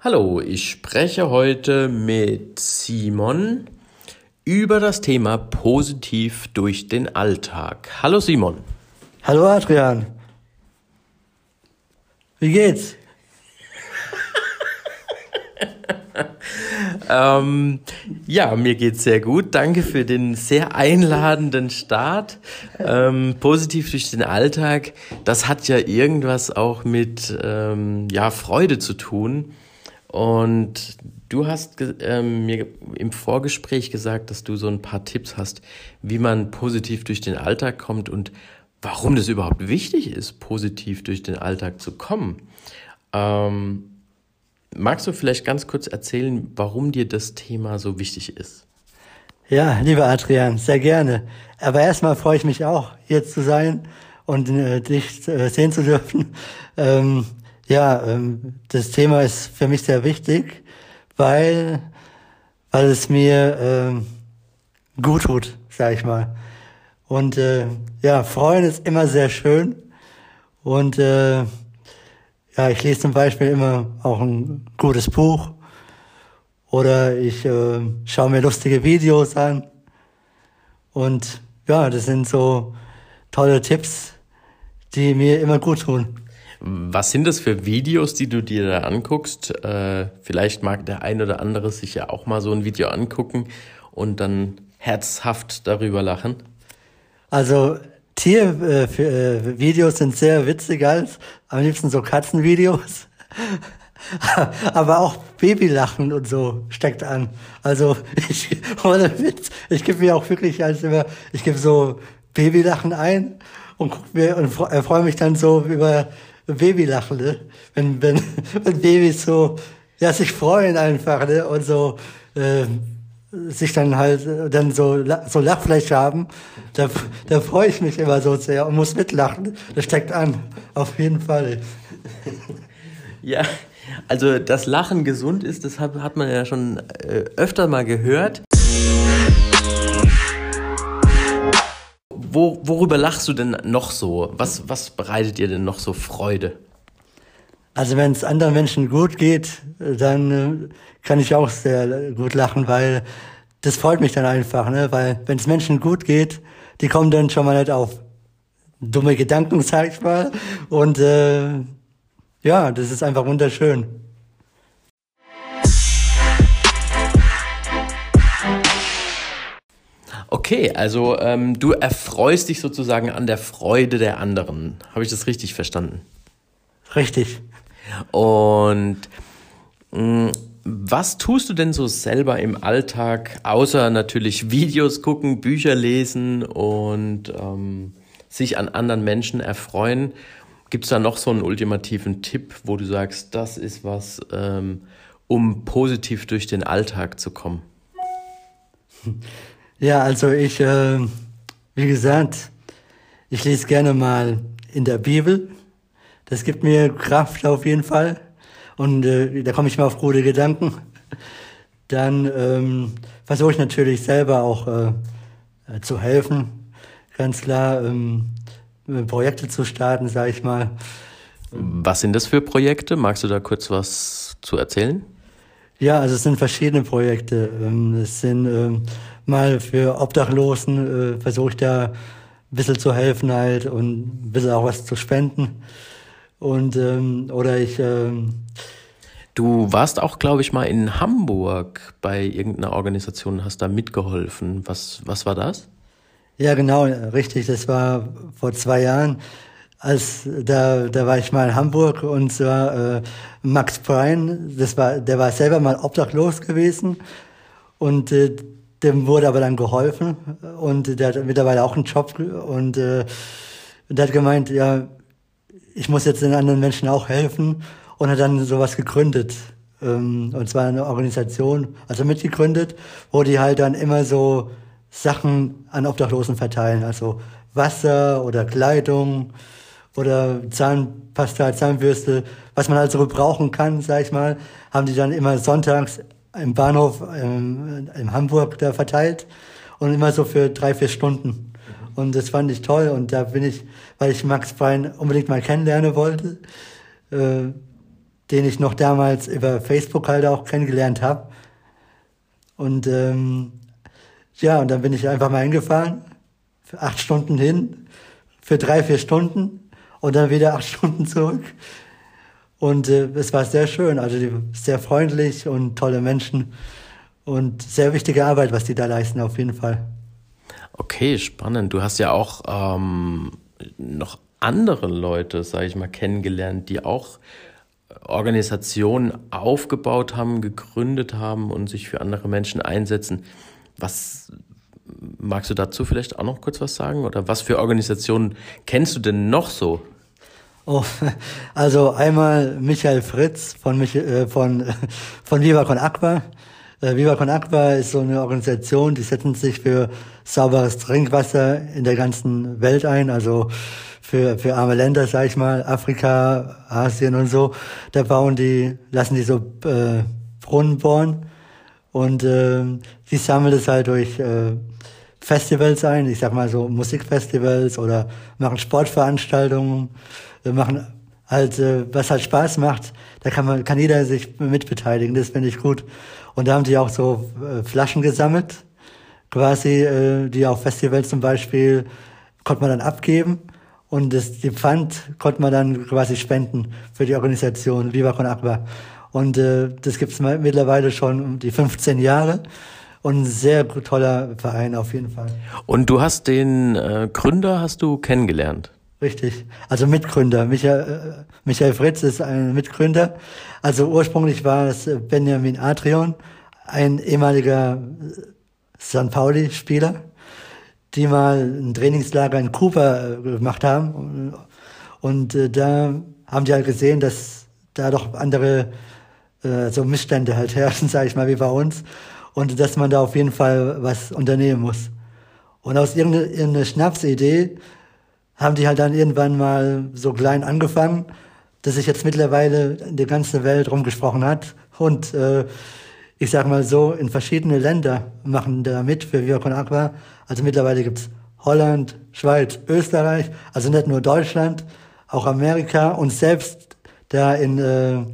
Hallo, ich spreche heute mit Simon über das Thema positiv durch den Alltag. Hallo Simon. Hallo Adrian. Wie geht's? ähm, ja, mir geht's sehr gut. Danke für den sehr einladenden Start. Ähm, positiv durch den Alltag. Das hat ja irgendwas auch mit ähm, ja Freude zu tun. Und du hast ähm, mir im Vorgespräch gesagt, dass du so ein paar Tipps hast, wie man positiv durch den Alltag kommt und warum das überhaupt wichtig ist, positiv durch den Alltag zu kommen. Ähm, magst du vielleicht ganz kurz erzählen, warum dir das Thema so wichtig ist? Ja, lieber Adrian, sehr gerne. Aber erstmal freue ich mich auch, hier zu sein und äh, dich äh, sehen zu dürfen. Ähm, ja, ähm, das Thema ist für mich sehr wichtig, weil, weil es mir ähm, gut tut, sag ich mal. Und äh, ja, freuen ist immer sehr schön. Und äh, ja, ich lese zum Beispiel immer auch ein gutes Buch oder ich äh, schaue mir lustige Videos an. Und ja, das sind so tolle Tipps, die mir immer gut tun. Was sind das für Videos, die du dir da anguckst? Äh, vielleicht mag der ein oder andere sich ja auch mal so ein Video angucken und dann herzhaft darüber lachen. Also Tiervideos äh, sind sehr witzig als am liebsten so Katzenvideos. Aber auch Babylachen und so steckt an. Also ich, ohne Witz, ich gebe mir auch wirklich als immer, ich gebe so Babylachen ein und guck mir und freue mich dann so über Babylachen, ne? Wenn, wenn, wenn Babys so, ja, sich freuen einfach, ne? Und so, äh, sich dann halt dann so so Lachfläche haben, da, da freue ich mich immer so sehr und muss mitlachen. Das steckt an, auf jeden Fall. Ja, also dass Lachen gesund ist, das hat, hat man ja schon äh, öfter mal gehört. Wo, worüber lachst du denn noch so? Was, was bereitet dir denn noch so Freude? Also wenn es anderen Menschen gut geht, dann äh, kann ich auch sehr gut lachen, weil das freut mich dann einfach, ne? Weil wenn es Menschen gut geht, die kommen dann schon mal nicht auf dumme Gedanken, sag ich mal. Und äh, ja, das ist einfach wunderschön. Okay, also ähm, du erfreust dich sozusagen an der Freude der anderen. Habe ich das richtig verstanden? Richtig. Und mh, mm, was tust du denn so selber im Alltag, außer natürlich Videos gucken, Bücher lesen und ähm, sich an anderen Menschen erfreuen? Gibt es da noch so einen ultimativen Tipp, wo du sagst, das ist was, ähm, um positiv durch den Alltag zu kommen? Ja, also ich, äh, wie gesagt, ich lese gerne mal in der Bibel. Das gibt mir Kraft auf jeden Fall. Und äh, da komme ich mal auf gute Gedanken. Dann ähm, versuche ich natürlich selber auch äh, äh, zu helfen. Ganz klar, ähm, Projekte zu starten, sage ich mal. Was sind das für Projekte? Magst du da kurz was zu erzählen? Ja, also es sind verschiedene Projekte. Ähm, es sind ähm, mal für Obdachlosen, äh, versuche ich da ein bisschen zu helfen halt und ein bisschen auch was zu spenden. Und ähm, oder ich ähm, Du warst auch, glaube ich, mal in Hamburg bei irgendeiner Organisation, hast da mitgeholfen. Was, was war das? Ja, genau, richtig. Das war vor zwei Jahren. Als da, da war ich mal in Hamburg und zwar äh, Max Prein, das war, der war selber mal obdachlos gewesen und äh, dem wurde aber dann geholfen und der hat mittlerweile auch einen Job und äh, der hat gemeint, ja, ich muss jetzt den anderen Menschen auch helfen und hat dann sowas gegründet. Ähm, und zwar eine Organisation, also mitgegründet, wo die halt dann immer so Sachen an Obdachlosen verteilen, also Wasser oder Kleidung oder Zahnpasta, Zahnbürste, was man halt so brauchen kann, sag ich mal, haben die dann immer sonntags im Bahnhof ähm, in Hamburg da verteilt und immer so für drei, vier Stunden. Und das fand ich toll und da bin ich, weil ich Max Bein unbedingt mal kennenlernen wollte, äh, den ich noch damals über Facebook halt auch kennengelernt habe. Und ähm, ja, und dann bin ich einfach mal hingefahren, für acht Stunden hin, für drei, vier Stunden und dann wieder acht Stunden zurück. Und äh, es war sehr schön, also die, sehr freundlich und tolle Menschen und sehr wichtige Arbeit, was die da leisten, auf jeden Fall. Okay, spannend. Du hast ja auch ähm, noch andere Leute, sage ich mal, kennengelernt, die auch Organisationen aufgebaut haben, gegründet haben und sich für andere Menschen einsetzen. Was magst du dazu vielleicht auch noch kurz was sagen? Oder was für Organisationen kennst du denn noch so? Oh, also einmal Michael Fritz von, Mich äh, von, von Viva Con Aqua. Äh, Viva Con Aqua ist so eine Organisation, die setzen sich für sauberes Trinkwasser in der ganzen Welt ein, also für, für arme Länder, sag ich mal, Afrika, Asien und so. Da bauen die, lassen die so äh, Brunnen bohren und äh, die sammeln das halt durch äh, Festivals ein, ich sag mal so Musikfestivals oder machen Sportveranstaltungen wir machen halt, äh, was halt Spaß macht, da kann man, kann jeder sich mitbeteiligen, das finde ich gut. Und da haben die auch so äh, Flaschen gesammelt, quasi, äh, die auf Festivals zum Beispiel konnte man dann abgeben und das, die Pfand konnte man dann quasi spenden für die Organisation Viva Con Aqua. Und äh, das gibt's mittlerweile schon um die 15 Jahre und ein sehr toller Verein auf jeden Fall. Und du hast den äh, Gründer hast du kennengelernt? Richtig. Also Mitgründer. Michael, äh, Michael Fritz ist ein Mitgründer. Also ursprünglich war es Benjamin Adrian, ein ehemaliger St. Pauli-Spieler, die mal ein Trainingslager in Kuba äh, gemacht haben. Und, und äh, da haben die halt gesehen, dass da doch andere äh, so Missstände halt herrschen, sage ich mal, wie bei uns. Und dass man da auf jeden Fall was unternehmen muss. Und aus irgendeiner Schnapsidee haben die halt dann irgendwann mal so klein angefangen, dass sich jetzt mittlerweile in der ganzen Welt rumgesprochen hat. Und äh, ich sag mal so, in verschiedene Länder machen da mit für Viva Con Aqua. Also mittlerweile gibt's Holland, Schweiz, Österreich, also nicht nur Deutschland, auch Amerika und selbst da in, äh,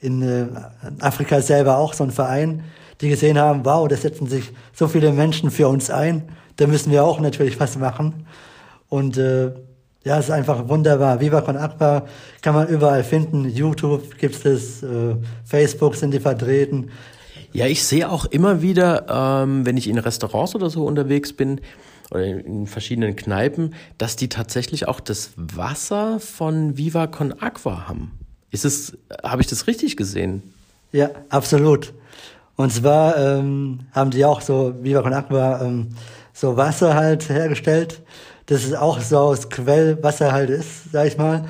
in äh, Afrika selber auch so ein Verein, die gesehen haben, wow, da setzen sich so viele Menschen für uns ein, da müssen wir auch natürlich was machen. Und äh, ja, es ist einfach wunderbar. Viva Con Aqua kann man überall finden. YouTube gibt es, äh, Facebook sind die vertreten. Ja, ich sehe auch immer wieder, ähm, wenn ich in Restaurants oder so unterwegs bin oder in verschiedenen Kneipen, dass die tatsächlich auch das Wasser von Viva Con Aqua haben. Ist es, habe ich das richtig gesehen? Ja, absolut. Und zwar ähm, haben die auch so Viva Con Aqua ähm, so Wasser halt hergestellt das ist auch so aus Quellwasser halt ist, sag ich mal.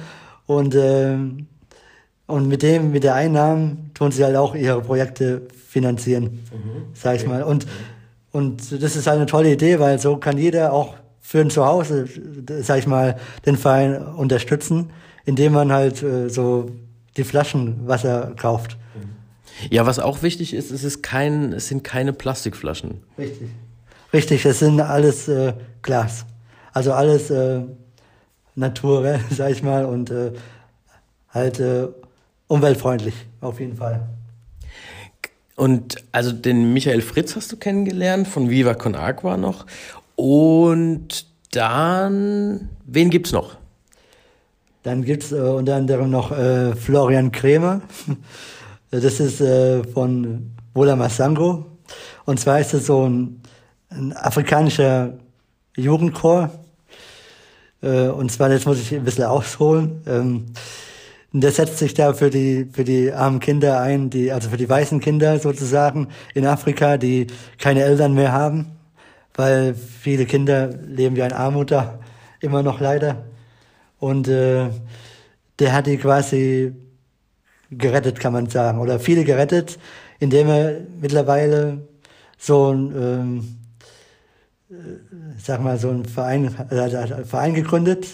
Und, ähm, und mit dem, mit der Einnahmen tun sie halt auch ihre Projekte finanzieren, mhm. sag ich mal. Und, und das ist halt eine tolle Idee, weil so kann jeder auch für ein Zuhause, sag ich mal, den Verein unterstützen, indem man halt äh, so die Flaschen Wasser kauft. Ja, was auch wichtig ist, es ist kein, es sind keine Plastikflaschen. Richtig. Richtig, es sind alles äh, Glas. Also alles äh, naturell, sag ich mal, und äh, halt äh, umweltfreundlich, auf jeden Fall. Und also den Michael Fritz hast du kennengelernt, von Viva Con Aqua noch. Und dann, wen gibt's noch? Dann gibt's äh, unter anderem noch äh, Florian Krämer. Das ist äh, von Wola Masango. Und zwar ist es so ein, ein afrikanischer Jugendchor. Äh, und zwar, jetzt muss ich ein bisschen ausholen. Ähm, der setzt sich da für die, für die armen Kinder ein, die, also für die weißen Kinder sozusagen in Afrika, die keine Eltern mehr haben, weil viele Kinder leben ja in Armut da, immer noch leider. Und äh, der hat die quasi gerettet, kann man sagen, oder viele gerettet, indem er mittlerweile so ein ähm, sag mal, so ein Verein, also einen Verein gegründet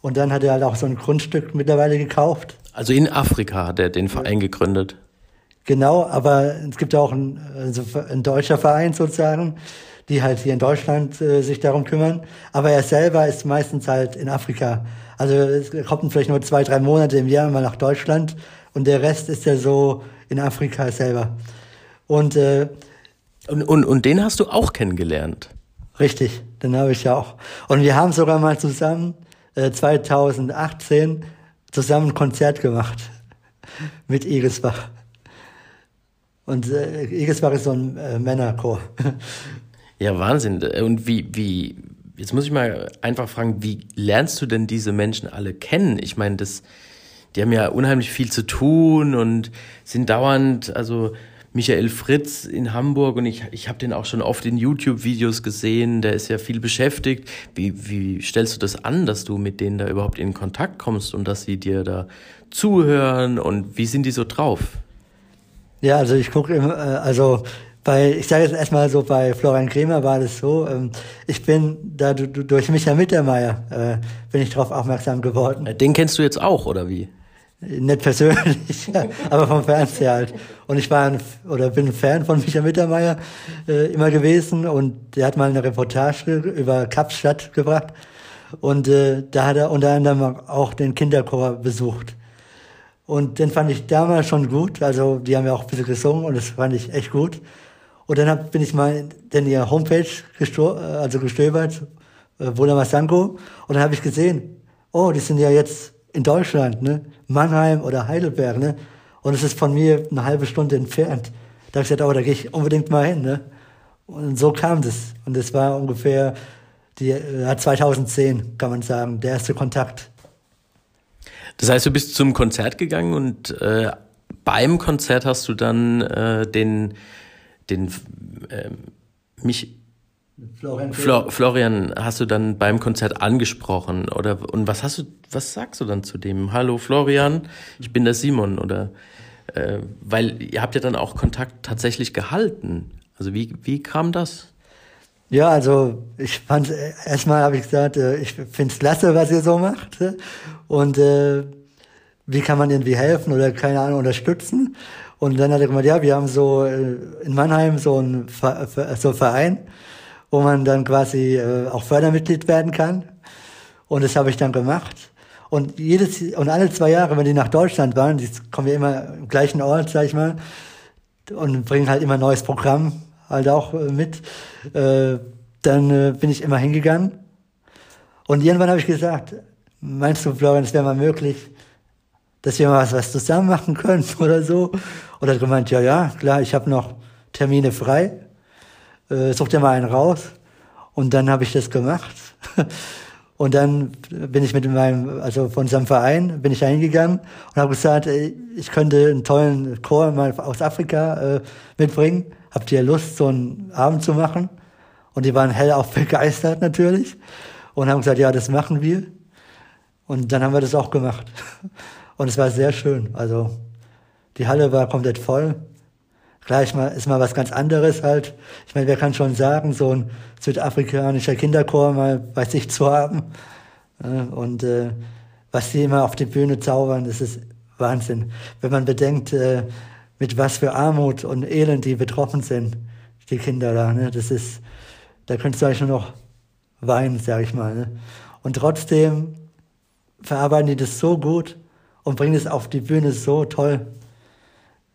und dann hat er halt auch so ein Grundstück mittlerweile gekauft. Also in Afrika hat er den Verein gegründet. Genau, aber es gibt auch ein, also ein deutscher Verein sozusagen, die halt hier in Deutschland äh, sich darum kümmern. Aber er selber ist meistens halt in Afrika. Also es kommt vielleicht nur zwei, drei Monate im Jahr mal nach Deutschland und der Rest ist ja so in Afrika selber. Und, äh, und, und, und den hast du auch kennengelernt? Richtig, den habe ich ja auch. Und wir haben sogar mal zusammen äh, 2018 zusammen ein Konzert gemacht mit Irisbach. Und äh, Igisbach ist so ein äh, Männerchor. Ja, Wahnsinn. Und wie, wie, jetzt muss ich mal einfach fragen, wie lernst du denn diese Menschen alle kennen? Ich meine, das, die haben ja unheimlich viel zu tun und sind dauernd, also Michael Fritz in Hamburg und ich, ich habe den auch schon oft in YouTube-Videos gesehen, der ist ja viel beschäftigt. Wie, wie stellst du das an, dass du mit denen da überhaupt in Kontakt kommst und dass sie dir da zuhören und wie sind die so drauf? Ja, also ich gucke immer, äh, also bei, ich sage jetzt erstmal so, bei Florian Kremer war das so, ähm, ich bin da durch Michael Mittermeier äh, bin ich darauf aufmerksam geworden. Den kennst du jetzt auch, oder wie? Nicht persönlich, aber vom Fernseher halt. Und ich war ein, oder bin ein Fan von Michael Mittermeier äh, immer gewesen und der hat mal eine Reportage über Kapstadt gebracht und äh, da hat er unter anderem auch den Kinderchor besucht. Und den fand ich damals schon gut. Also die haben ja auch ein bisschen gesungen und das fand ich echt gut. Und dann hab, bin ich mal in ihr Homepage gestor äh, also gestöbert, äh, Wunderbar Sanko. Und dann habe ich gesehen, oh, die sind ja jetzt in Deutschland, ne? Mannheim oder Heidelberg, ne? Und es ist von mir eine halbe Stunde entfernt. Da habe ich gesagt, oh, da gehe ich unbedingt mal hin, ne? Und so kam das. Und das war ungefähr die, äh, 2010, kann man sagen, der erste Kontakt. Das heißt, du bist zum Konzert gegangen und äh, beim Konzert hast du dann äh, den, den äh, mich Florian, Flo, Florian hast du dann beim Konzert angesprochen oder und was hast du was sagst du dann zu dem? Hallo Florian ich bin der Simon oder äh, weil ihr habt ja dann auch Kontakt tatsächlich gehalten. Also wie wie kam das? Ja, also ich fand erstmal habe ich gesagt, äh, ich finde es klasse, was ihr so macht. Und äh, wie kann man irgendwie helfen oder keine Ahnung unterstützen? Und dann hat er gemeint, ja, wir haben so äh, in Mannheim so einen so Verein, wo man dann quasi äh, auch Fördermitglied werden kann. Und das habe ich dann gemacht. Und jedes und alle zwei Jahre, wenn die nach Deutschland waren, die kommen ja immer im gleichen Ort, sag ich mal, und bringen halt immer neues Programm halt auch äh, mit. Äh, dann äh, bin ich immer hingegangen. Und irgendwann habe ich gesagt, meinst du, Florian, es wäre mal möglich, dass wir mal was, was zusammen machen können oder so? Und er hat gemeint, ja, ja, klar, ich habe noch Termine frei. Äh, such dir mal einen raus. Und dann habe ich das gemacht. Und dann bin ich mit meinem, also von unserem Verein, bin ich hingegangen und habe gesagt, ich könnte einen tollen Chor mal aus Afrika äh, mitbringen habt ihr Lust, so einen Abend zu machen? Und die waren hellauf begeistert natürlich und haben gesagt, ja, das machen wir. Und dann haben wir das auch gemacht. Und es war sehr schön. Also die Halle war komplett voll. Gleich mal ist mal was ganz anderes halt. Ich meine, wer kann schon sagen, so ein südafrikanischer Kinderchor mal bei sich zu haben. Und äh, was die immer auf die Bühne zaubern, das ist Wahnsinn. Wenn man bedenkt, äh, mit was für Armut und Elend die betroffen sind, die Kinder da. Ne? Das ist, da könntest du eigentlich nur noch weinen, sag ich mal. Ne? Und trotzdem verarbeiten die das so gut und bringen es auf die Bühne so toll.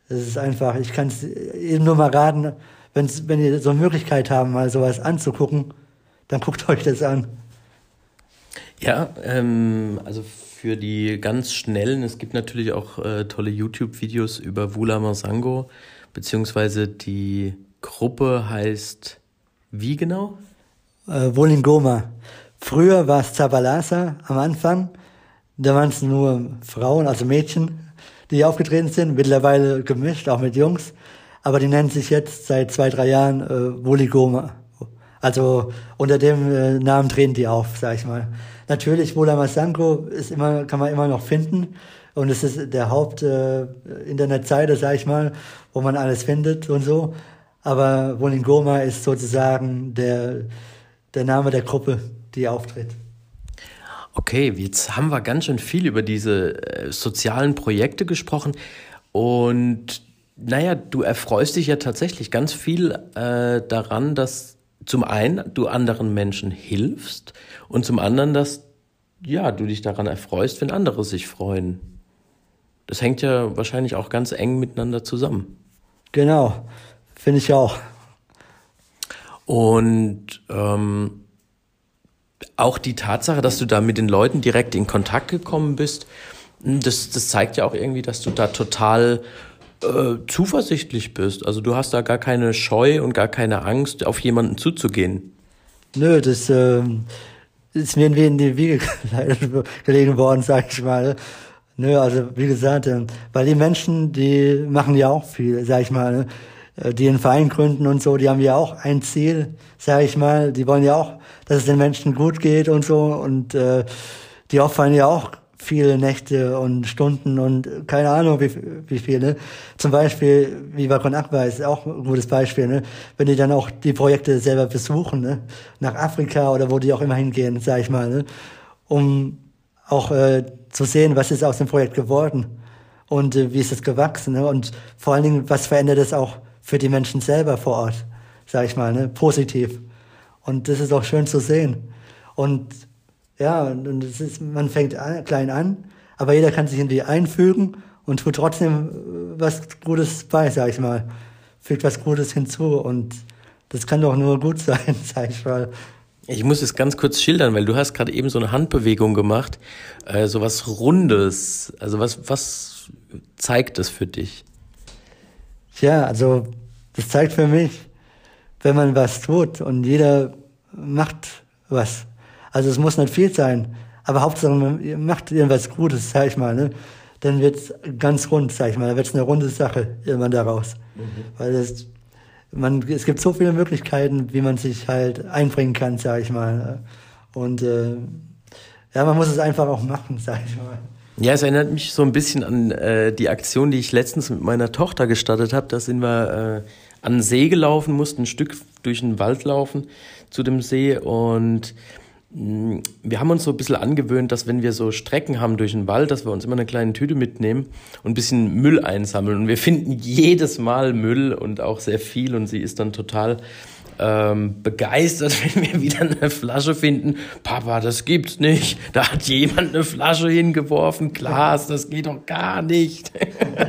Das ist einfach, ich kann es eben nur mal raten, wenn's, wenn ihr so eine Möglichkeit haben, mal sowas anzugucken, dann guckt euch das an. Ja, ähm, also für die ganz schnellen. Es gibt natürlich auch äh, tolle YouTube-Videos über Vula Masango, beziehungsweise die Gruppe heißt wie genau? Äh, Wolingoma. Früher war es Zabalasa am Anfang. Da waren es nur Frauen, also Mädchen, die aufgetreten sind. Mittlerweile gemischt, auch mit Jungs. Aber die nennen sich jetzt seit zwei, drei Jahren äh, Woligoma. Also unter dem äh, Namen treten die auf, sag ich mal. Natürlich, Mola Masanko ist immer, kann man immer noch finden. Und es ist der Haupt-Internetseite, äh, sag ich mal, wo man alles findet und so. Aber Wolingoma ist sozusagen der, der Name der Gruppe, die auftritt. Okay, jetzt haben wir ganz schön viel über diese äh, sozialen Projekte gesprochen. Und naja, du erfreust dich ja tatsächlich ganz viel äh, daran, dass zum einen du anderen Menschen hilfst und zum anderen, dass ja, du dich daran erfreust, wenn andere sich freuen. Das hängt ja wahrscheinlich auch ganz eng miteinander zusammen. Genau, finde ich auch. Und ähm, auch die Tatsache, dass du da mit den Leuten direkt in Kontakt gekommen bist, hm, das, das zeigt ja auch irgendwie, dass du da total äh, zuversichtlich bist. Also du hast da gar keine Scheu und gar keine Angst, auf jemanden zuzugehen. Nö, das äh, ist mir irgendwie in die Wiege gelegen worden, sag ich mal. Nö, also wie gesagt, äh, weil die Menschen, die machen ja auch viel, sag ich mal. Äh, die einen Verein gründen und so, die haben ja auch ein Ziel, sag ich mal. Die wollen ja auch, dass es den Menschen gut geht und so. Und äh, die opfern ja auch viele Nächte und Stunden und keine Ahnung wie, wie viele. Ne? Zum Beispiel, wie Vakon Akbar ist auch ein gutes Beispiel, ne? wenn die dann auch die Projekte selber besuchen, ne? nach Afrika oder wo die auch immer hingehen, sag ich mal, ne? um auch äh, zu sehen, was ist aus dem Projekt geworden und äh, wie ist es gewachsen ne? und vor allen Dingen, was verändert es auch für die Menschen selber vor Ort, sag ich mal, ne? positiv. Und das ist auch schön zu sehen. Und ja, und es ist, man fängt an, klein an, aber jeder kann sich irgendwie einfügen und tut trotzdem äh, was Gutes bei, sag ich mal. Fügt was Gutes hinzu und das kann doch nur gut sein, sag ich mal. Ich muss es ganz kurz schildern, weil du hast gerade eben so eine Handbewegung gemacht, äh, so was Rundes. Also was, was zeigt das für dich? Ja, also das zeigt für mich, wenn man was tut und jeder macht was. Also es muss nicht viel sein, aber Hauptsache man macht irgendwas Gutes, sag ich mal, ne? Dann wird's ganz rund, sag ich mal, dann wird's eine runde Sache irgendwann daraus. Mhm. Weil das, man, es gibt so viele Möglichkeiten, wie man sich halt einbringen kann, sag ich mal. Und äh, ja, man muss es einfach auch machen, sag ich mal. Ja, es erinnert mich so ein bisschen an äh, die Aktion, die ich letztens mit meiner Tochter gestartet habe. Da sind wir äh, an den See gelaufen, mussten ein Stück durch den Wald laufen zu dem See und mh, mm, wir haben uns so ein bisschen angewöhnt, dass wenn wir so Strecken haben durch den Wald, dass wir uns immer eine kleine Tüte mitnehmen und ein bisschen Müll einsammeln. Und wir finden jedes Mal Müll und auch sehr viel und sie ist dann total ähm, begeistert, wenn wir wieder eine Flasche finden. Papa, das gibt's nicht. Da hat jemand eine Flasche hingeworfen. Glas, das geht doch gar nicht.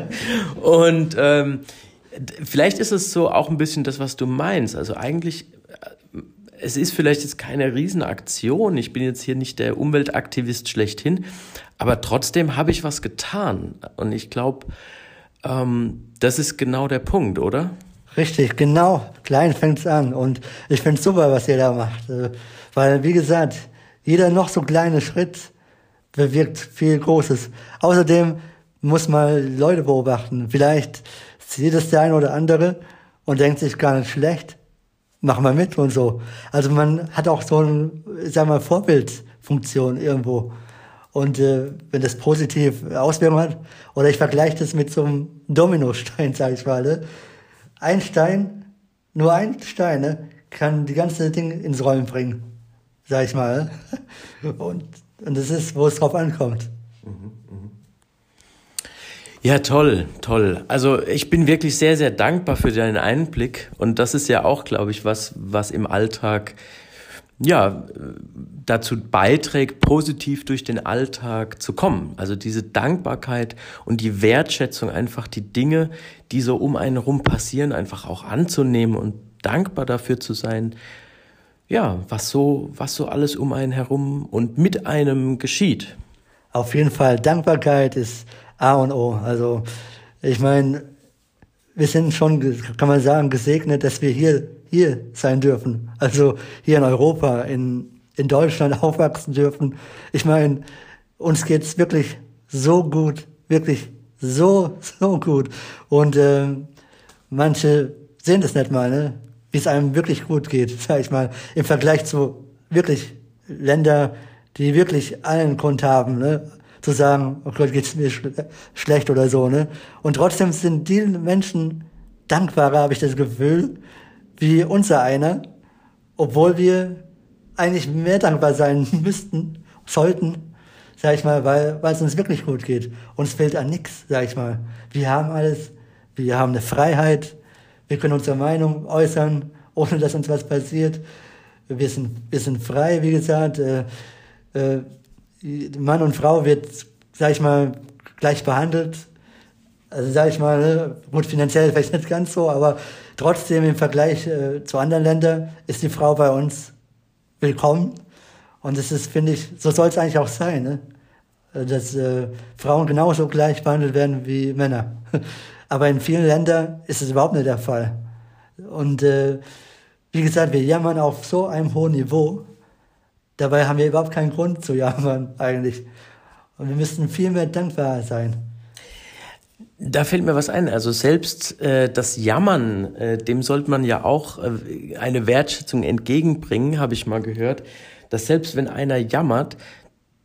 und ähm, vielleicht ist es so auch ein bisschen das, was du meinst. Also eigentlich äh, es ist vielleicht jetzt keine Riesenaktion. Ich bin jetzt hier nicht der Umweltaktivist schlechthin, aber trotzdem habe ich was getan. Und ich glaube, ähm, das ist genau der Punkt, oder? Richtig, genau. Klein fängt's an. Und ich find's super, was ihr da macht. Äh, weil, wie gesagt, jeder noch so kleine Schritt bewirkt viel Großes. Außerdem muss man Leute beobachten. Vielleicht sieht es der eine oder andere und denkt sich gar nicht schlecht. Mach mal mit und so. Also man hat auch so ein, sag mal, Vorbildfunktion irgendwo. Und äh, wenn das positiv Auswirkungen hat, oder ich vergleiche das mit so einem Dominostein, sag ich mal, ne? Ein Stein, nur ein Stein, ne, kann die ganze Ding ins Rollen bringen, sag ich mal. Und, und das ist, wo es drauf ankommt. Ja, toll, toll. Also ich bin wirklich sehr, sehr dankbar für deinen Einblick. Und das ist ja auch, glaube ich, was, was im Alltag ja, dazu beiträgt, positiv durch den Alltag zu kommen. Also diese Dankbarkeit und die Wertschätzung, einfach die Dinge, die so um einen herum passieren, einfach auch anzunehmen und dankbar dafür zu sein, ja, was so, was so alles um einen herum und mit einem geschieht. Auf jeden Fall, Dankbarkeit ist A und O. Also, ich meine, wir sind schon, kann man sagen, gesegnet, dass wir hier hier sein dürfen. Also hier in Europa, in, in Deutschland aufwachsen dürfen. Ich meine, uns geht's wirklich so gut, wirklich so, so gut. Und äh, manche sehen das nicht mal, ne? wie es einem wirklich gut geht, sag ich mal, im Vergleich zu wirklich Länder, die wirklich allen Grund haben, ne? zu sagen, oh Gott, geht's mir schle schlecht oder so. Ne? Und trotzdem sind die Menschen dankbarer, habe ich das Gefühl, wie unser einer, obwohl wir eigentlich mehr dankbar sein müssten, sollten, sag ich mal, weil, weil es uns wirklich gut geht. Uns fehlt an nichts, sag ich mal. Wir haben alles, wir haben eine Freiheit, wir können unsere Meinung äußern, ohne dass uns was passiert. Wir sind, wir sind frei, wie gesagt. Äh, äh, Mann und Frau wird, sag ich mal, gleich behandelt. Also sag ich mal, ne, gut, finanziell vielleicht nicht ganz so, aber trotzdem im Vergleich äh, zu anderen Ländern ist die Frau bei uns willkommen. Und das ist, finde ich, so soll es eigentlich auch sein, ne? dass äh, Frauen genauso gleich behandelt werden wie Männer. Aber in vielen Ländern ist es überhaupt nicht der Fall. Und äh, wie gesagt, wir jammern auf so einem hohen Niveau. Dabei haben wir überhaupt keinen Grund zu jammern eigentlich. Und wir müssten viel mehr dankbar sein. Da fällt mir was ein. Also selbst äh, das Jammern, äh, dem sollte man ja auch äh, eine Wertschätzung entgegenbringen, habe ich mal gehört. Dass selbst wenn einer jammert,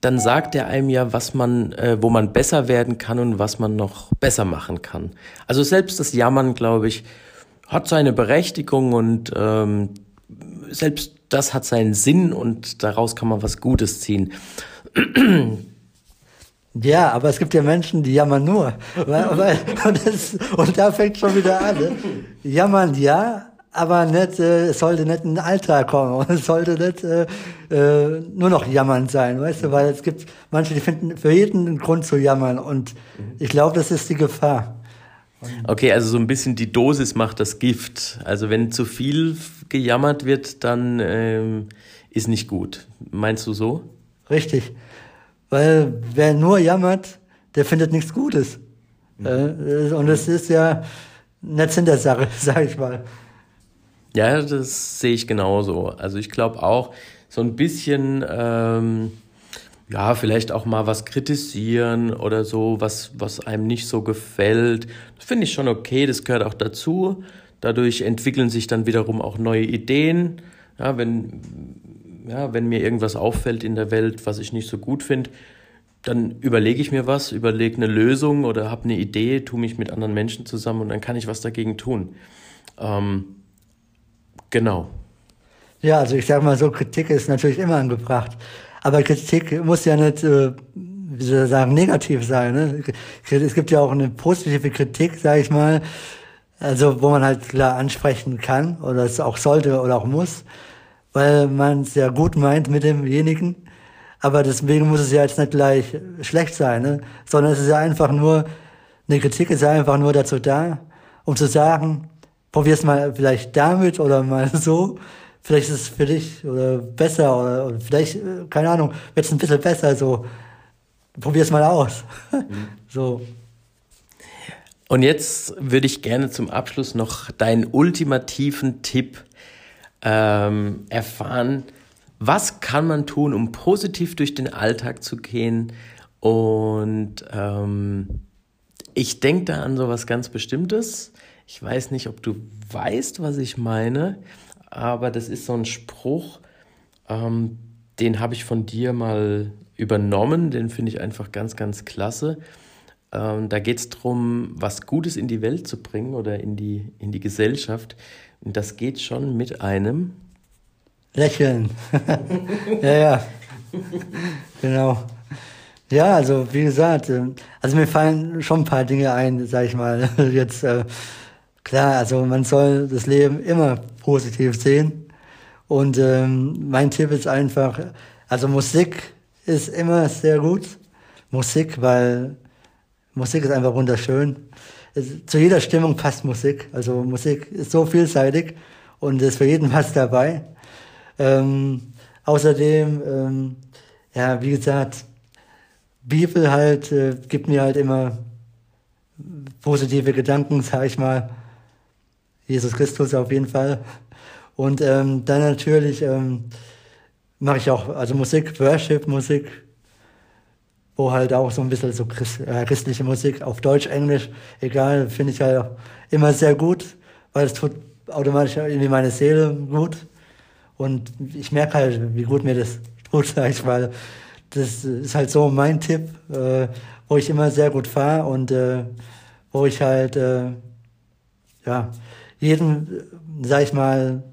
dann sagt er einem ja, was man, äh, wo man besser werden kann und was man noch besser machen kann. Also selbst das Jammern, glaube ich, hat seine Berechtigung und ähm, selbst das hat seinen Sinn und daraus kann man was Gutes ziehen. Ja, aber es gibt ja Menschen, die jammern nur. Weil, weil, und, das, und da fängt schon wieder an. Ne? Jammern ja, aber nicht, äh, es sollte nicht in den Alltag kommen und es sollte nicht äh, äh, nur noch jammern sein, weißt du, weil es gibt manche, die finden für jeden einen Grund zu jammern und ich glaube, das ist die Gefahr. Okay, also so ein bisschen die Dosis macht das Gift. Also wenn zu viel gejammert wird, dann ähm, ist nicht gut. Meinst du so? Richtig. Weil wer nur jammert, der findet nichts Gutes. Mhm. Und es ist ja nicht Sinn der Sache, sag ich mal. Ja, das sehe ich genauso. Also ich glaube auch, so ein bisschen, ähm, ja, vielleicht auch mal was kritisieren oder so, was, was einem nicht so gefällt. Das finde ich schon okay, das gehört auch dazu. Dadurch entwickeln sich dann wiederum auch neue Ideen. Ja, wenn, ja, wenn mir irgendwas auffällt in der Welt, was ich nicht so gut finde, dann überlege ich mir was, überlege eine Lösung oder habe eine Idee, tue mich mit anderen Menschen zusammen und dann kann ich was dagegen tun. Ähm, genau. Ja, also ich sage mal so, Kritik ist natürlich immer angebracht. Aber Kritik muss ja nicht, äh, wie soll ich sagen, negativ sein. Ne? Es gibt ja auch eine positive Kritik, sage ich mal, also wo man halt klar ansprechen kann oder es auch sollte oder auch muss, weil man es ja gut meint mit demjenigen. Aber deswegen muss es ja jetzt nicht gleich schlecht sein, ne? sondern es ist ja einfach nur, eine Kritik ist ja einfach nur dazu da, um zu sagen, probier's mal vielleicht damit oder mal so. Vielleicht ist es für dich oder besser oder, oder vielleicht, äh, keine Ahnung, wird es ein bisschen besser, so. Probier's mal aus. Mhm. so. Und jetzt würde ich gerne zum Abschluss noch deinen ultimativen Tipp ähm, erfahren, was kann man tun, um positiv durch den Alltag zu gehen? Und ähm, ich denke da an so was ganz Bestimmtes. Ich weiß nicht, ob du weißt, was ich meine, aber das ist so ein Spruch, ähm, den habe ich von dir mal übernommen. Den finde ich einfach ganz, ganz klasse. Ähm, da geht es darum, was Gutes in die Welt zu bringen oder in die, in die Gesellschaft. Und das geht schon mit einem Lächeln. ja, ja. genau. Ja, also wie gesagt, ähm, also mir fallen schon ein paar Dinge ein, sag ich mal. Jetzt äh, klar, also man soll das Leben immer positiv sehen. Und ähm, mein Tipp ist einfach, also Musik ist immer sehr gut. Musik, weil Musik ist einfach wunderschön. Zu jeder Stimmung passt Musik. Also Musik ist so vielseitig und ist für jeden was dabei. Ähm, außerdem, ähm, ja, wie gesagt, Bibel halt äh, gibt mir halt immer positive Gedanken, sag ich mal. Jesus Christus auf jeden Fall. Und ähm, dann natürlich ähm, mache ich auch, also Musik, Worship, Musik, wo halt auch so ein bisschen so Christ, äh, christliche Musik auf Deutsch, Englisch, egal, finde ich halt immer sehr gut, weil es tut automatisch irgendwie meine Seele gut. Und ich merke halt, wie gut mir das tut, sag ich mal. Das ist halt so mein Tipp, äh, wo ich immer sehr gut fahre und äh, wo ich halt, äh, ja, jedem, sag ich mal,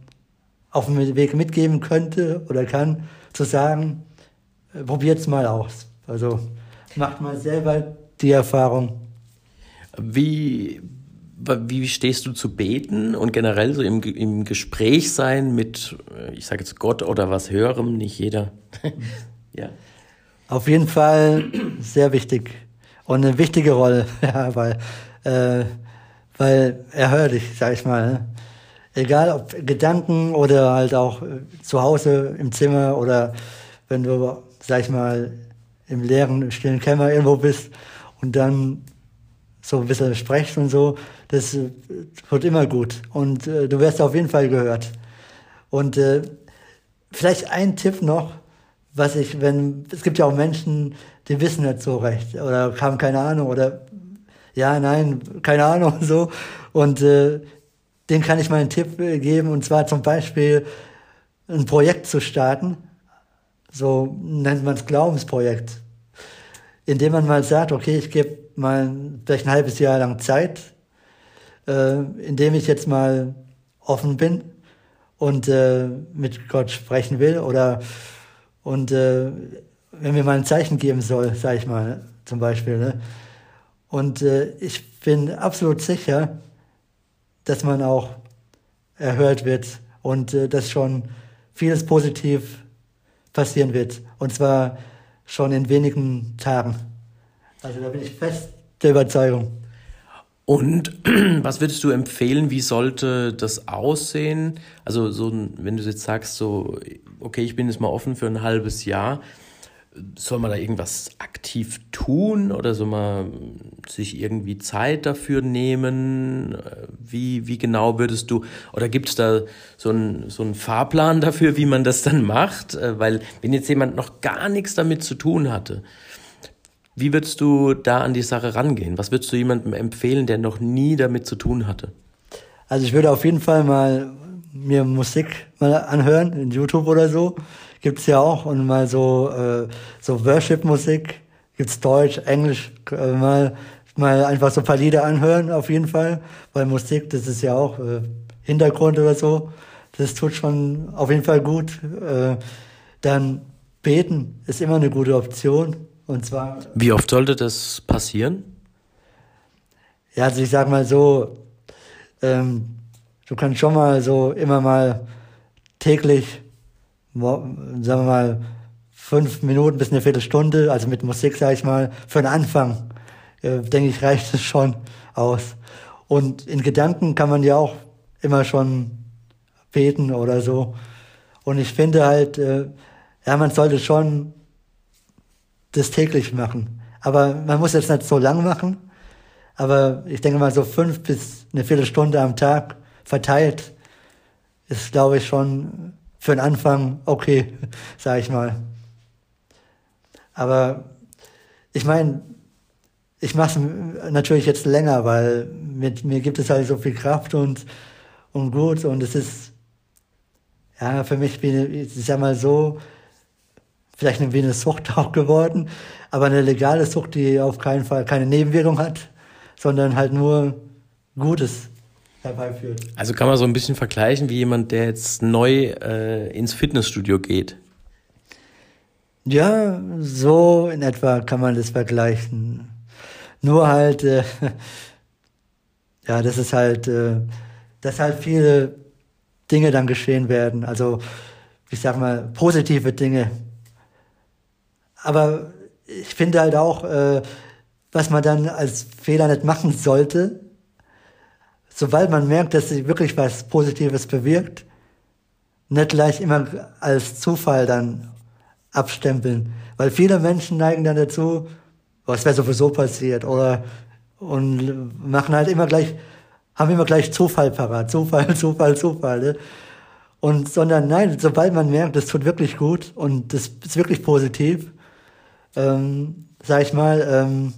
auf dem Weg mitgeben könnte oder kann, zu sagen, äh, probiert's mal aus. Also macht mal selber die Erfahrung. Wie wie stehst du zu beten und generell so im, im Gespräch sein mit, äh, ich sage jetzt Gott oder was Höherem, nicht jeder. ja. Auf jeden Fall sehr wichtig und eine wichtige Rolle, ja, weil, äh, weil er hört dich, sag ich mal. Ne? Egal ob Gedanken oder halt auch äh, zu Hause im Zimmer oder wenn du, sag ich mal, im leeren, stillen Kämmer irgendwo bist und dann so ein bisschen sprichst und so, das äh, wird immer gut. Und äh, du wirst auf jeden Fall gehört. Und äh, vielleicht ein Tipp noch, was ich, wenn, es gibt ja auch Menschen, die wissen nicht so recht oder haben keine Ahnung oder ja, nein, keine Ahnung so. Und äh, den kann ich mal einen Tipp äh, geben und zwar zum Beispiel ein Projekt zu starten. So nennt man es Glaubensprojekt. Indem man mal sagt, okay, ich gebe mal vielleicht ein halbes Jahr lang Zeit, äh, indem ich jetzt mal offen bin und äh, mit Gott sprechen will oder und äh, wenn mir mal ein Zeichen geben soll, sage ich mal, zum Beispiel. Ne? Und äh, ich bin absolut sicher, dass man auch erhört wird und äh, dass schon vieles positiv passieren wird. Und zwar schon in wenigen Tagen. Also da bin ich fest der Überzeugung. Und was würdest du empfehlen, wie sollte das aussehen? Also so, wenn du jetzt sagst, so, okay, ich bin jetzt mal offen für ein halbes Jahr, soll man da irgendwas aktiv tun oder soll man sich irgendwie Zeit dafür nehmen? Wie, wie genau würdest du, oder gibt es da so einen so einen Fahrplan dafür, wie man das dann macht? Weil wenn jetzt jemand noch gar nichts damit zu tun hatte, wie würdest du da an die Sache rangehen? Was würdest du jemandem empfehlen, der noch nie damit zu tun hatte? Also ich würde auf jeden Fall mal mir Musik mal anhören, in YouTube oder so. Gibt's ja auch. Und mal so, äh, so Worship-Musik. Gibt's Deutsch, Englisch, äh, mal, mal einfach so ein paar Lieder anhören, auf jeden Fall. Weil Musik, das ist ja auch äh, Hintergrund oder so. Das tut schon auf jeden Fall gut. Äh, dann beten ist immer eine gute Option. Und zwar. Wie oft sollte das passieren? Ja, also ich sag mal so, ähm, du kannst schon mal so immer mal täglich, sagen wir mal, fünf Minuten bis eine Viertelstunde, also mit Musik, sag ich mal, für den Anfang, äh, denke ich, reicht es schon aus. Und in Gedanken kann man ja auch immer schon beten oder so. Und ich finde halt, äh, ja, man sollte schon das täglich machen. Aber man muss jetzt nicht so lang machen. Aber ich denke mal so fünf bis eine Viertelstunde am Tag verteilt ist, glaube ich, schon für den Anfang okay, sage ich mal. Aber ich meine, ich mache es natürlich jetzt länger, weil mit mir gibt es halt so viel Kraft und, und gut und es ist, ja, für mich, bin ich sag mal so, vielleicht wie eine Sucht auch geworden, aber eine legale Sucht, die auf keinen Fall keine Nebenwirkung hat, sondern halt nur Gutes herbeiführt. Also kann man so ein bisschen vergleichen wie jemand, der jetzt neu äh, ins Fitnessstudio geht. Ja, so in etwa kann man das vergleichen. Nur halt, äh, ja, das ist halt, äh, dass halt viele Dinge dann geschehen werden. Also, ich sag mal, positive Dinge, aber ich finde halt auch, äh, was man dann als Fehler nicht machen sollte, sobald man merkt, dass sich wirklich was Positives bewirkt, nicht gleich immer als Zufall dann abstempeln. Weil viele Menschen neigen dann dazu, was wäre sowieso passiert, oder und machen halt immer gleich, haben immer gleich Zufall parat. Zufall, Zufall, Zufall. Ne? Und sondern nein, sobald man merkt, das tut wirklich gut und das ist wirklich positiv, ähm, sag ich mal, ähm,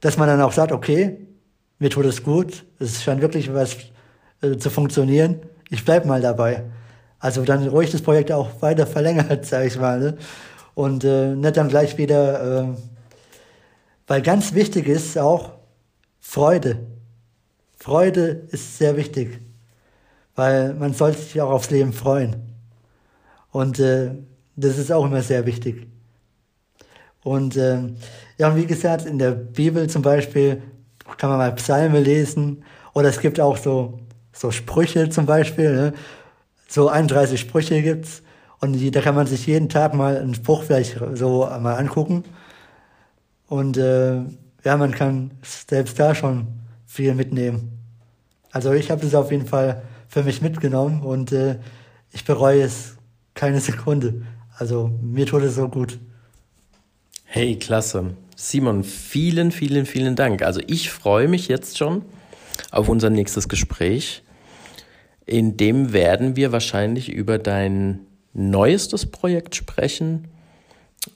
dass man dann auch sagt, okay, mir tut es gut, es scheint wirklich was äh, zu funktionieren, ich bleib mal dabei. Also dann ruhig das Projekt auch weiter verlängert, sag ich mal. Ne? Und äh, nicht dann gleich wieder, äh, weil ganz wichtig ist auch Freude. Freude ist sehr wichtig, weil man sollte sich auch aufs Leben freuen. Und äh, das ist auch immer sehr wichtig. Und äh, ja, und wie gesagt, in der Bibel zum Beispiel kann man mal Psalme lesen. Oder es gibt auch so, so Sprüche zum Beispiel. Ne? So 31 Sprüche gibt's. Und die, da kann man sich jeden Tag mal einen Spruch vielleicht so mal angucken. Und äh, ja, man kann selbst da schon viel mitnehmen. Also ich habe das auf jeden Fall für mich mitgenommen und äh, ich bereue es keine Sekunde. Also mir tut es so gut. Hey, klasse. Simon, vielen, vielen, vielen Dank. Also ich freue mich jetzt schon auf unser nächstes Gespräch. In dem werden wir wahrscheinlich über dein neuestes Projekt sprechen.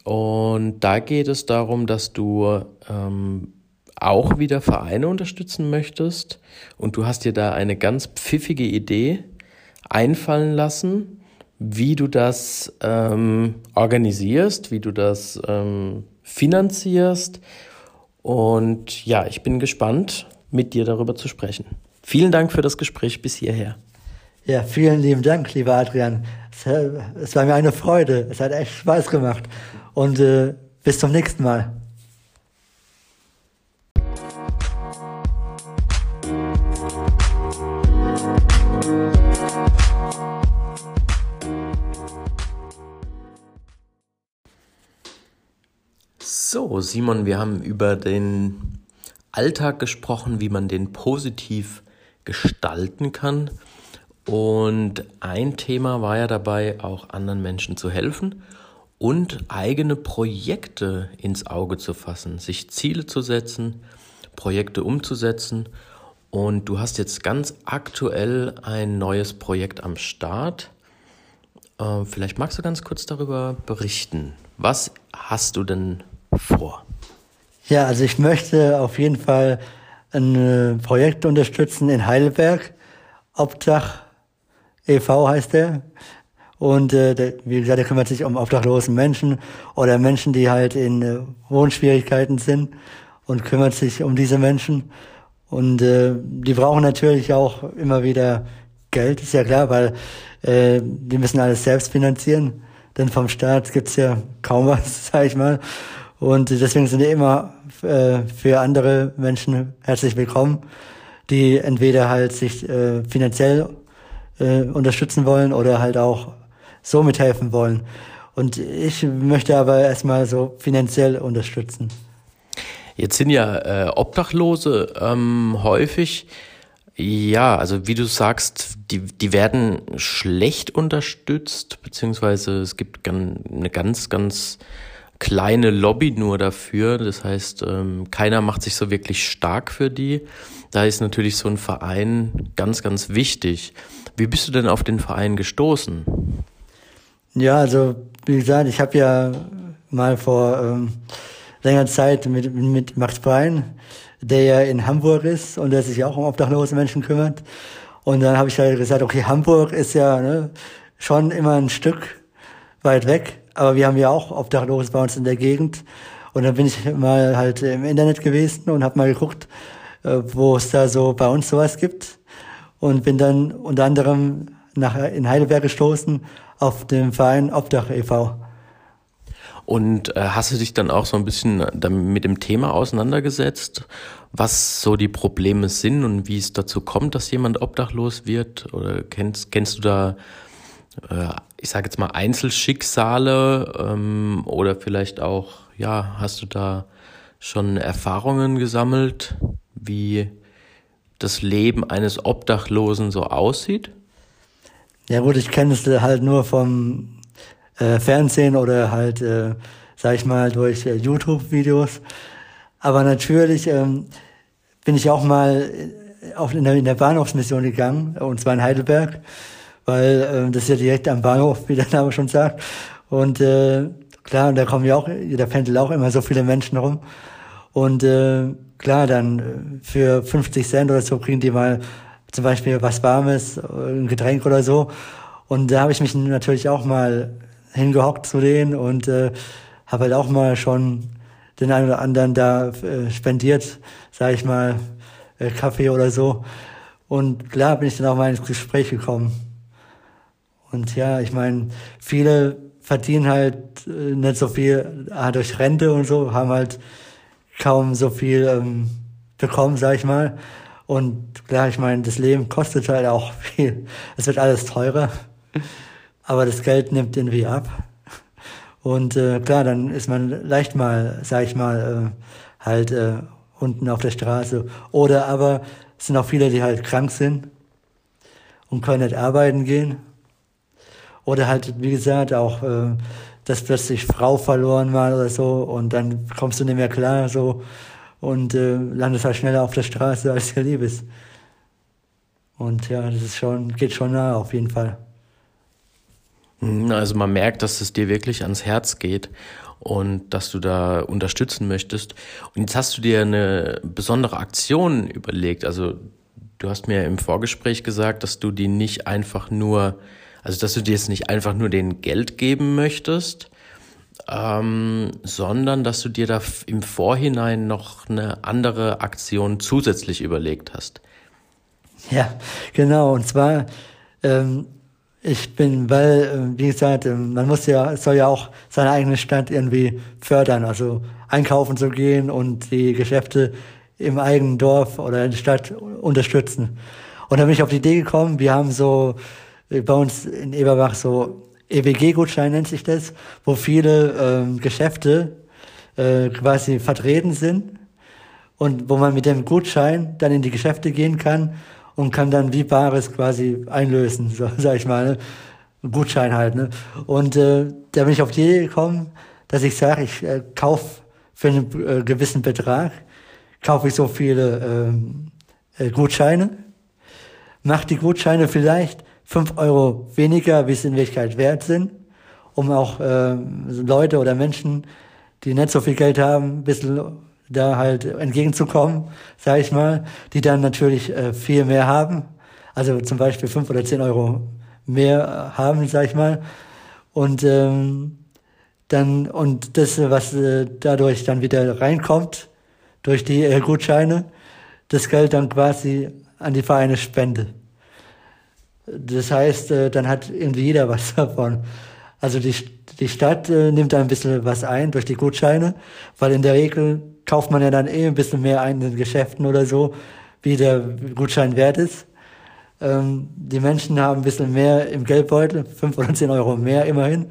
Und da geht es darum, dass du ähm, auch wieder Vereine unterstützen möchtest. Und du hast dir da eine ganz pfiffige Idee einfallen lassen, wie du das ähm, organisierst, wie du das ähm, finanzierst. Und ja, ich bin gespannt, mit dir darüber zu sprechen. Vielen Dank für das Gespräch bis hierher. Ja, vielen lieben Dank, lieber Adrian. Es war mir eine Freude. Es hat echt Spaß gemacht. Und äh, bis zum nächsten Mal. So, Simon, wir haben über den Alltag gesprochen, wie man den positiv gestalten kann. Und ein Thema war ja dabei, auch anderen Menschen zu helfen und eigene Projekte ins Auge zu fassen, sich Ziele zu setzen, Projekte umzusetzen. Und du hast jetzt ganz aktuell ein neues Projekt am Start. Äh, vielleicht magst du ganz kurz darüber berichten. Was hast du denn vor? Ja, also ich möchte auf jeden Fall ein äh, Projekt unterstützen in Heidelberg. Obdach e.V. heißt der. Und äh, der, wie gesagt, der kümmert sich um obdachlosen Menschen oder Menschen, die halt in äh, Wohnschwierigkeiten sind und kümmert sich um diese Menschen. Und äh, die brauchen natürlich auch immer wieder Geld, ist ja klar, weil äh, die müssen alles selbst finanzieren. Denn vom Staat gibt's ja kaum was, sag ich mal. Und deswegen sind die immer äh, für andere Menschen herzlich willkommen, die entweder halt sich äh, finanziell äh, unterstützen wollen oder halt auch so mithelfen wollen. Und ich möchte aber erstmal so finanziell unterstützen. Jetzt sind ja äh, Obdachlose ähm, häufig, ja, also wie du sagst, die, die werden schlecht unterstützt, beziehungsweise es gibt eine ganz, ganz kleine Lobby nur dafür. Das heißt, ähm, keiner macht sich so wirklich stark für die. Da ist natürlich so ein Verein ganz, ganz wichtig. Wie bist du denn auf den Verein gestoßen? Ja, also wie gesagt, ich habe ja mal vor ähm, längerer Zeit mit, mit Max Brein, der ja in Hamburg ist und der sich auch um obdachlose Menschen kümmert. Und dann habe ich halt gesagt, okay, Hamburg ist ja ne, schon immer ein Stück weit weg aber wir haben ja auch Obdachlose bei uns in der Gegend. Und dann bin ich mal halt im Internet gewesen und habe mal geguckt, äh, wo es da so bei uns sowas gibt. Und bin dann unter anderem nach, in Heidelberg gestoßen auf den Verein Obdach e.V. Und äh, hast du dich dann auch so ein bisschen mit dem Thema auseinandergesetzt, was so die Probleme sind und wie es dazu kommt, dass jemand obdachlos wird? Oder kennst, kennst du da äh, ich sage jetzt mal Einzelschicksale ähm, oder vielleicht auch, ja, hast du da schon Erfahrungen gesammelt, wie das Leben eines Obdachlosen so aussieht? Ja gut, ich kenne es halt nur vom äh, Fernsehen oder halt, äh, sag ich mal, durch äh, YouTube-Videos. Aber natürlich ähm, bin ich auch mal äh, auf, in, der, in der Bahnhofsmission gegangen, und zwar in Heidelberg weil äh, das ist ja direkt am Bahnhof, wie der Name schon sagt. Und äh, klar, da kommen ja auch, da pendeln auch immer so viele Menschen rum. Und äh, klar, dann äh, für 50 Cent oder so kriegen die mal zum Beispiel was Warmes, ein Getränk oder so. Und da habe ich mich natürlich auch mal hingehockt zu denen und äh, habe halt auch mal schon den einen oder anderen da äh, spendiert, sage ich mal, äh, Kaffee oder so. Und klar bin ich dann auch mal ins Gespräch gekommen. Und ja, ich meine, viele verdienen halt äh, nicht so viel ah, durch Rente und so, haben halt kaum so viel ähm, bekommen, sag ich mal. Und klar, ich meine, das Leben kostet halt auch viel. Es wird alles teurer, aber das Geld nimmt irgendwie ab. Und äh, klar, dann ist man leicht mal, sag ich mal, äh, halt äh, unten auf der Straße. Oder aber es sind auch viele, die halt krank sind und können nicht arbeiten gehen. Oder halt, wie gesagt, auch, äh, dass plötzlich Frau verloren war oder so und dann kommst du nicht mehr klar so und äh, landest halt schneller auf der Straße, als dir lieb ist. Und ja, das ist schon, geht schon nah auf jeden Fall. Mhm, also man merkt, dass es dir wirklich ans Herz geht und dass du da unterstützen möchtest. Und jetzt hast du dir eine besondere Aktion überlegt. Also du hast mir im Vorgespräch gesagt, dass du die nicht einfach nur, also dass du dir jetzt nicht einfach nur den Geld geben möchtest, ähm, sondern dass du dir da im Vorhinein noch eine andere Aktion zusätzlich überlegt hast. Ja, genau. Und zwar, ähm, ich bin, weil, äh, wie gesagt, ähm, man muss ja, soll ja auch seine eigene Stadt irgendwie fördern, also einkaufen zu gehen und die Geschäfte im eigenen Dorf oder in der Stadt unterstützen. Und da bin ich auf die Idee gekommen, wir haben so bei uns in Eberbach so EWG-Gutschein nennt sich das, wo viele ähm, Geschäfte äh, quasi vertreten sind und wo man mit dem Gutschein dann in die Geschäfte gehen kann und kann dann wie Bares quasi einlösen, so sag ich mal, ne? Gutschein halt. Ne? Und äh, da bin ich auf die Idee gekommen, dass ich sage, ich äh, kaufe für einen äh, gewissen Betrag, kaufe ich so viele ähm, äh, Gutscheine, mache die Gutscheine vielleicht fünf Euro weniger, wie es in Wirklichkeit wert sind, um auch äh, Leute oder Menschen, die nicht so viel Geld haben, ein bisschen da halt entgegenzukommen, sage ich mal, die dann natürlich äh, viel mehr haben, also zum Beispiel fünf oder zehn Euro mehr haben, sag ich mal, und ähm, dann und das, was äh, dadurch dann wieder reinkommt durch die äh, Gutscheine, das Geld dann quasi an die Vereine spende. Das heißt, äh, dann hat irgendwie jeder was davon. Also die, die Stadt äh, nimmt da ein bisschen was ein durch die Gutscheine, weil in der Regel kauft man ja dann eh ein bisschen mehr ein in den Geschäften oder so, wie der Gutschein wert ist. Ähm, die Menschen haben ein bisschen mehr im Geldbeutel, fünf oder zehn Euro mehr immerhin,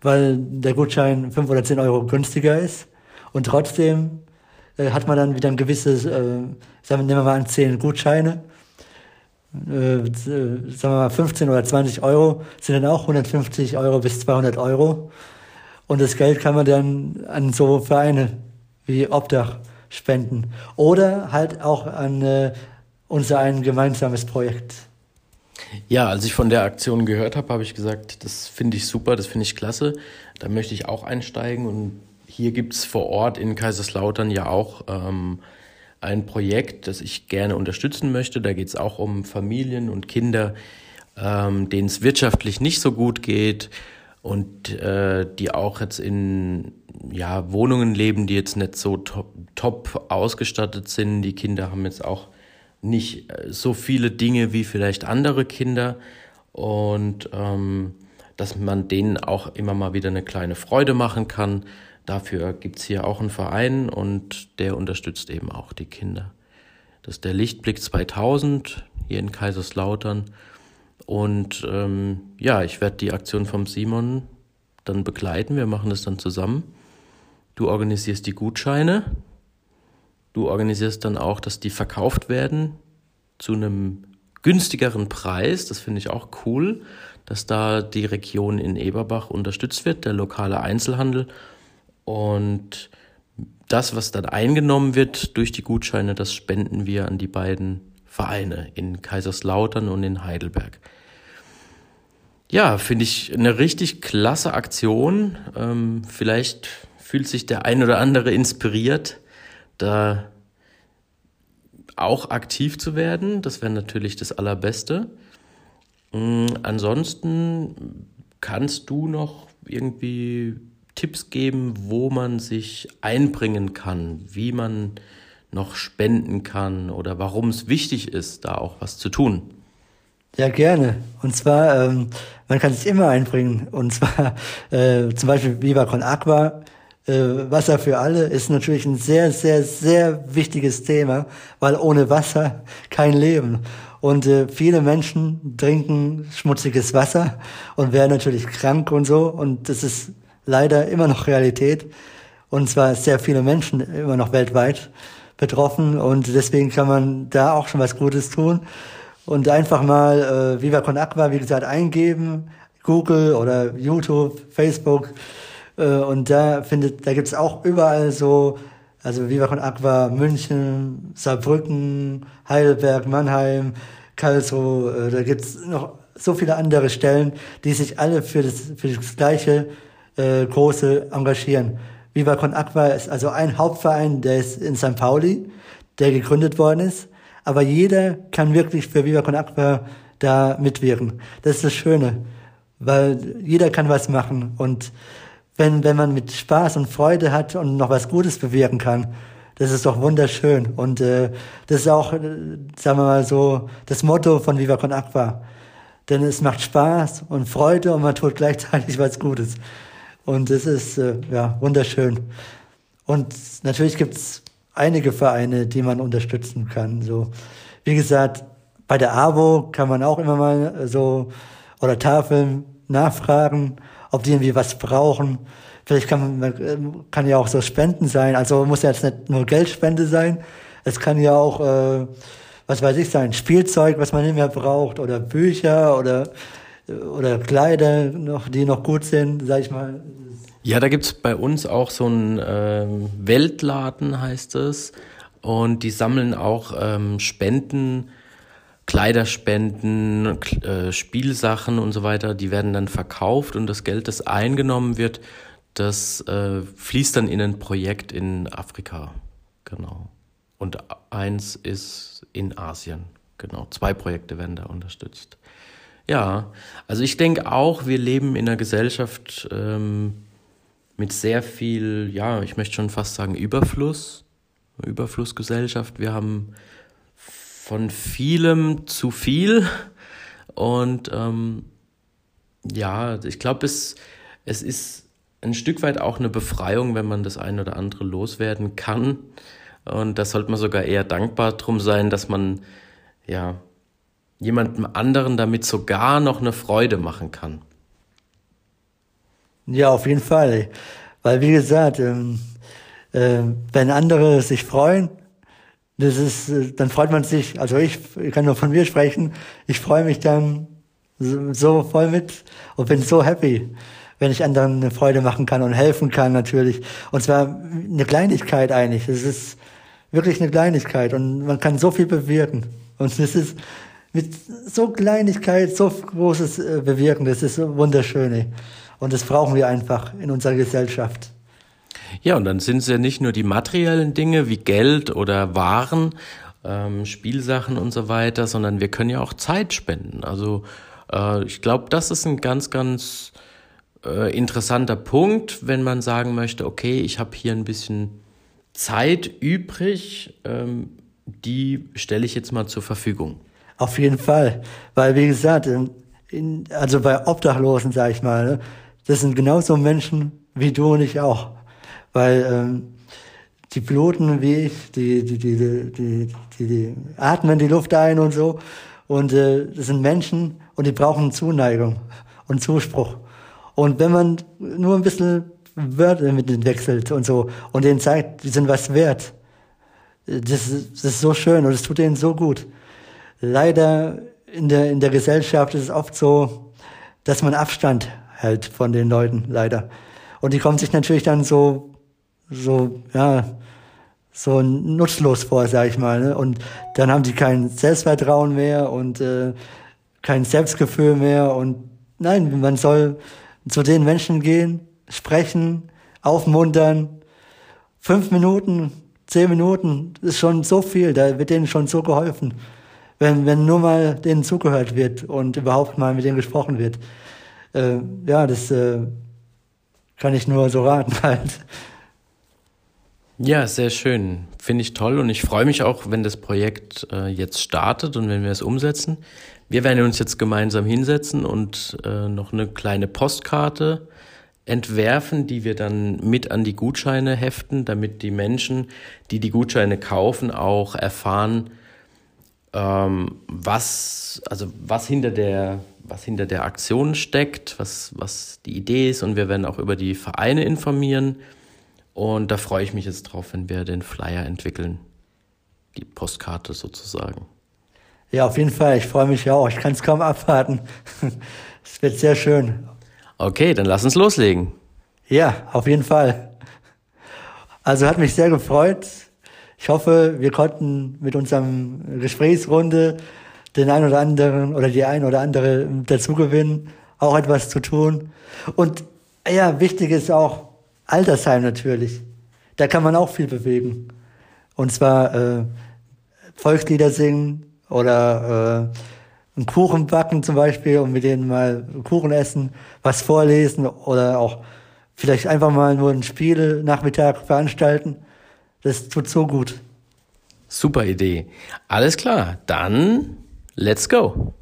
weil der Gutschein fünf oder zehn Euro günstiger ist. Und trotzdem äh, hat man dann wieder ein gewisses, äh, sagen wir mal an, zehn Gutscheine äh, sagen wir mal 15 oder 20 Euro, sind dann auch 150 Euro bis 200 Euro. Und das Geld kann man dann an so Vereine wie Obdach spenden. Oder halt auch an äh, unser ein gemeinsames Projekt. Ja, als ich von der Aktion gehört habe, habe ich gesagt, das finde ich super, das finde ich klasse. Da möchte ich auch einsteigen. Und hier gibt es vor Ort in Kaiserslautern ja auch ähm, ein Projekt, das ich gerne unterstützen möchte. Da geht es auch um Familien und Kinder, ähm, denen es wirtschaftlich nicht so gut geht und äh, die auch jetzt in ja, Wohnungen leben, die jetzt nicht so top, top ausgestattet sind. Die Kinder haben jetzt auch nicht äh, so viele Dinge wie vielleicht andere Kinder und ähm, dass man denen auch immer mal wieder eine kleine Freude machen kann Dafür gibt es hier auch einen Verein und der unterstützt eben auch die Kinder. Das ist der Lichtblick 2000 hier in Kaiserslautern. Und ähm, ja, ich werde die Aktion vom Simon dann begleiten. Wir machen das dann zusammen. Du organisierst die Gutscheine. Du organisierst dann auch, dass die verkauft werden zu einem günstigeren Preis. Das finde ich auch cool, dass da die Region in Eberbach unterstützt wird, der lokale Einzelhandel. Und das, was dann eingenommen wird durch die Gutscheine, das spenden wir an die beiden Vereine in Kaiserslautern und in Heidelberg. Ja, finde ich eine richtig klasse Aktion. Ähm, vielleicht fühlt sich der ein oder andere inspiriert, da auch aktiv zu werden. Das wäre natürlich das Allerbeste. Ähm, ansonsten kannst du noch irgendwie Tipps geben, wo man sich einbringen kann, wie man noch spenden kann oder warum es wichtig ist, da auch was zu tun? Ja, gerne. Und zwar, ähm, man kann sich immer einbringen. Und zwar äh, zum Beispiel Viva Con Aqua Äh, Wasser für alle ist natürlich ein sehr, sehr, sehr wichtiges Thema, weil ohne Wasser kein Leben. Und äh, viele Menschen trinken schmutziges Wasser und werden natürlich krank und so. Und das ist leider immer noch Realität. Und zwar sehr viele Menschen immer noch weltweit betroffen. Und deswegen kann man da auch schon was Gutes tun. Und einfach mal äh, Viva Con Aqua, wie gesagt, eingeben. Google oder YouTube, Facebook. Äh, und da findet, da gibt's auch überall so, also Viva Con Aqua, München, Saarbrücken, Heidelberg, Mannheim, Karlsruhe, äh, da gibt's noch so viele andere Stellen, die sich alle für das, für das gleiche äh, große engagieren. Viva Con Aqua ist also ein Hauptverein, der ist in St. Pauli, der gegründet worden ist. Aber jeder kann wirklich für Viva Con Aqua da mitwirken. Das ist das Schöne, weil jeder kann was machen. Und wenn, wenn man mit Spaß und Freude hat und noch was Gutes bewirken kann, das ist doch wunderschön. Und äh, das ist auch, sagen wir mal so, das Motto von Viva Con Aqua. Denn es macht Spaß und Freude und man tut gleichzeitig was Gutes. Und es ist äh, ja wunderschön. Und natürlich gibt's einige Vereine, die man unterstützen kann. So, wie gesagt, bei der AWO kann man auch immer mal so oder Tafeln nachfragen, ob die irgendwie was brauchen. Vielleicht kann man kann ja auch so Spenden sein. Also muss ja jetzt nicht nur Geldspende sein. Es kann ja auch äh, was weiß ich sein, Spielzeug, was man nicht mehr braucht oder Bücher oder oder Kleider noch, die noch gut sind, sag ich mal. Ja, da gibt's bei uns auch so einen ähm, Weltladen, heißt es. Und die sammeln auch ähm, Spenden, Kleiderspenden, äh, Spielsachen und so weiter. Die werden dann verkauft und das Geld, das eingenommen wird, das äh, fließt dann in ein Projekt in Afrika. Genau. Und eins ist in Asien. Genau. Zwei Projekte werden da unterstützt. Ja, also ich denke auch, wir leben in einer Gesellschaft ähm, mit sehr viel, ja, ich möchte schon fast sagen, Überfluss, Überflussgesellschaft. Wir haben von vielem zu viel und ähm, ja, ich glaube, es, es ist ein Stück weit auch eine Befreiung, wenn man das ein oder andere loswerden kann. Und da sollte man sogar eher dankbar drum sein, dass man ja jemandem anderen damit sogar noch eine Freude machen kann. Ja, auf jeden Fall. Weil, wie gesagt, ähm, äh, wenn andere sich freuen, das ist, äh, dann freut man sich, also ich, ich kann nur von mir sprechen, ich freue mich dann so, so voll mit und bin so happy, wenn ich anderen eine Freude machen kann und helfen kann natürlich. Und zwar eine Kleinigkeit eigentlich. Es ist wirklich eine Kleinigkeit und man kann so viel bewirken. Und es ist, mit so Kleinigkeit so Großes äh, bewirken. Das ist so wunderschön. Und das brauchen wir einfach in unserer Gesellschaft. Ja, und dann sind es ja nicht nur die materiellen Dinge wie Geld oder Waren, ähm, Spielsachen und so weiter, sondern wir können ja auch Zeit spenden. Also äh, ich glaube, das ist ein ganz, ganz äh, interessanter Punkt, wenn man sagen möchte, okay, ich habe hier ein bisschen Zeit übrig, ähm, die stelle ich jetzt mal zur Verfügung. Auf jeden Fall. Weil, wie gesagt, in, in, also bei Obdachlosen, sag ich mal, ne, das sind genauso Menschen wie du und ich auch. Weil ähm, die bluten wie ich, die, die, die, die, die, die, die atmen die Luft ein und so. Und äh, das sind Menschen und die brauchen Zuneigung und Zuspruch. Und wenn man nur ein bisschen Wörter mit denen wechselt und so und denen zeigt, die sind was wert, das, das ist so schön und es tut denen so gut leider in der, in der Gesellschaft ist es oft so, dass man Abstand hält von den Leuten, leider. Und die kommen sich natürlich dann so, so, ja, so nutzlos vor, sag ich mal. Ne? Und dann haben die kein Selbstvertrauen mehr und äh, kein Selbstgefühl mehr. Und nein, man soll zu den Menschen gehen, sprechen, aufmuntern. Fünf Minuten, zehn Minuten ist schon so viel, da wird denen schon so geholfen wenn, wenn nur mal denen zugehört wird und überhaupt mal mit denen gesprochen wird. Äh, ja, das äh, kann ich nur so raten halt. Ja, sehr schön. Finde ich toll und ich freue mich auch, wenn das Projekt äh, jetzt startet und wenn wir es umsetzen. Wir werden uns jetzt gemeinsam hinsetzen und äh, noch eine kleine Postkarte entwerfen, die wir dann mit an die Gutscheine heften, damit die Menschen, die die Gutscheine kaufen, auch erfahren, ähm, was, also was hinter der, was hinter der Aktion steckt, was, was die Idee ist und wir werden auch über die Vereine informieren. Und da freue ich mich jetzt drauf, wenn wir den Flyer entwickeln. Die Postkarte sozusagen. Ja, auf jeden Fall. Ich freue mich auch. Ich kann es kaum abwarten. Es wird sehr schön. Okay, dann lass uns loslegen. Ja, auf jeden Fall. Also hat mich sehr gefreut. Ich hoffe, wir konnten mit unserem Gesprächsrunde den einen oder anderen oder die ein oder andere dazu gewinnen, auch etwas zu tun. Und ja, wichtig ist auch Altersheim natürlich. Da kann man auch viel bewegen. Und zwar äh, Volkslieder singen oder äh, einen Kuchen backen zum Beispiel und mit denen mal Kuchen essen, was vorlesen oder auch vielleicht einfach mal nur ein Spiel-Nachmittag veranstalten. Das tut so gut. Super Idee. Alles klar, dann let's go.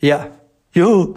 Ja, juhu.